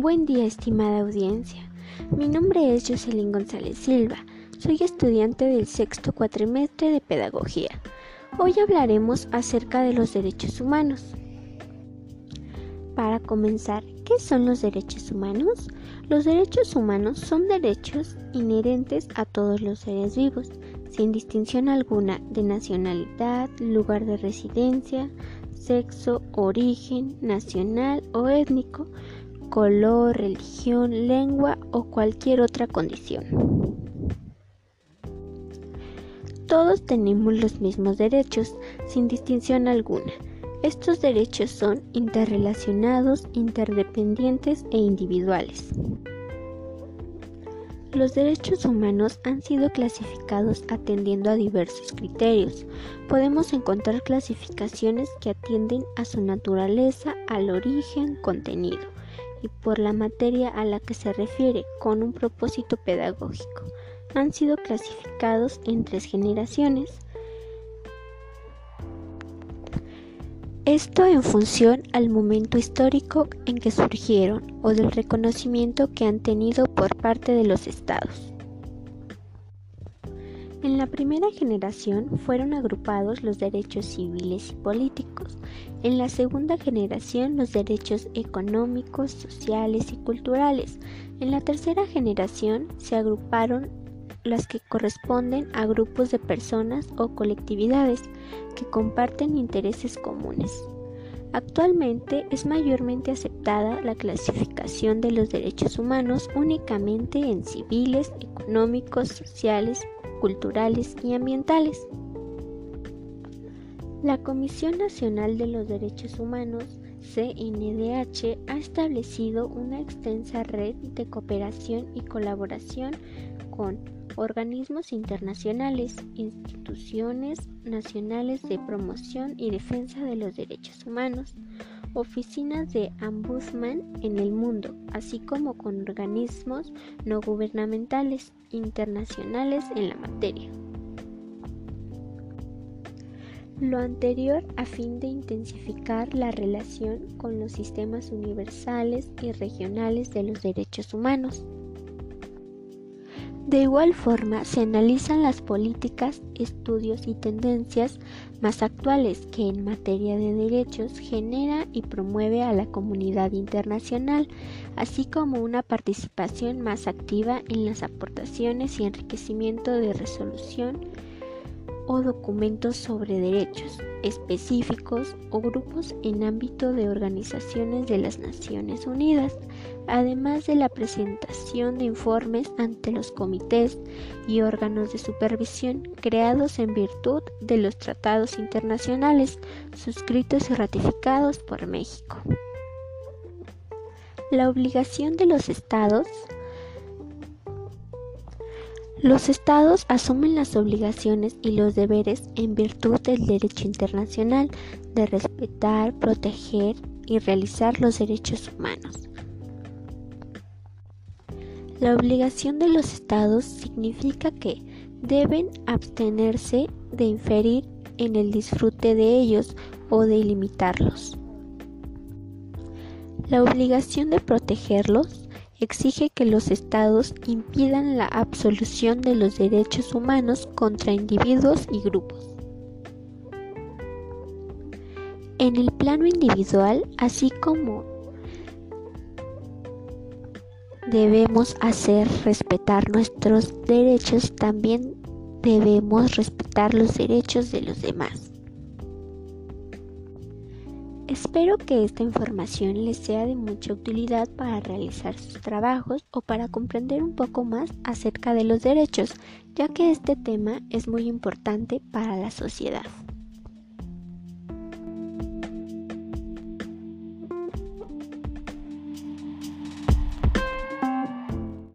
Buen día, estimada audiencia. Mi nombre es Jocelyn González Silva. Soy estudiante del sexto cuatrimestre de Pedagogía. Hoy hablaremos acerca de los derechos humanos. Para comenzar, ¿qué son los derechos humanos? Los derechos humanos son derechos inherentes a todos los seres vivos, sin distinción alguna de nacionalidad, lugar de residencia, sexo, origen, nacional o étnico, color, religión, lengua o cualquier otra condición. Todos tenemos los mismos derechos, sin distinción alguna. Estos derechos son interrelacionados, interdependientes e individuales. Los derechos humanos han sido clasificados atendiendo a diversos criterios. Podemos encontrar clasificaciones que atienden a su naturaleza, al origen, contenido y por la materia a la que se refiere con un propósito pedagógico. Han sido clasificados en tres generaciones Esto en función al momento histórico en que surgieron o del reconocimiento que han tenido por parte de los estados. En la primera generación fueron agrupados los derechos civiles y políticos, en la segunda generación los derechos económicos, sociales y culturales, en la tercera generación se agruparon las que corresponden a grupos de personas o colectividades que comparten intereses comunes. Actualmente es mayormente aceptada la clasificación de los derechos humanos únicamente en civiles, económicos, sociales, culturales y ambientales. La Comisión Nacional de los Derechos Humanos, CNDH, ha establecido una extensa red de cooperación y colaboración con organismos internacionales, instituciones nacionales de promoción y defensa de los derechos humanos, oficinas de ombudsman en el mundo, así como con organismos no gubernamentales internacionales en la materia. Lo anterior a fin de intensificar la relación con los sistemas universales y regionales de los derechos humanos. De igual forma, se analizan las políticas, estudios y tendencias más actuales que en materia de derechos genera y promueve a la comunidad internacional, así como una participación más activa en las aportaciones y enriquecimiento de resolución o documentos sobre derechos específicos o grupos en ámbito de organizaciones de las Naciones Unidas, además de la presentación de informes ante los comités y órganos de supervisión creados en virtud de los tratados internacionales suscritos y ratificados por México. La obligación de los estados los estados asumen las obligaciones y los deberes en virtud del derecho internacional de respetar, proteger y realizar los derechos humanos. La obligación de los estados significa que deben abstenerse de inferir en el disfrute de ellos o de limitarlos. La obligación de protegerlos exige que los estados impidan la absolución de los derechos humanos contra individuos y grupos. En el plano individual, así como debemos hacer respetar nuestros derechos, también debemos respetar los derechos de los demás. Espero que esta información les sea de mucha utilidad para realizar sus trabajos o para comprender un poco más acerca de los derechos, ya que este tema es muy importante para la sociedad.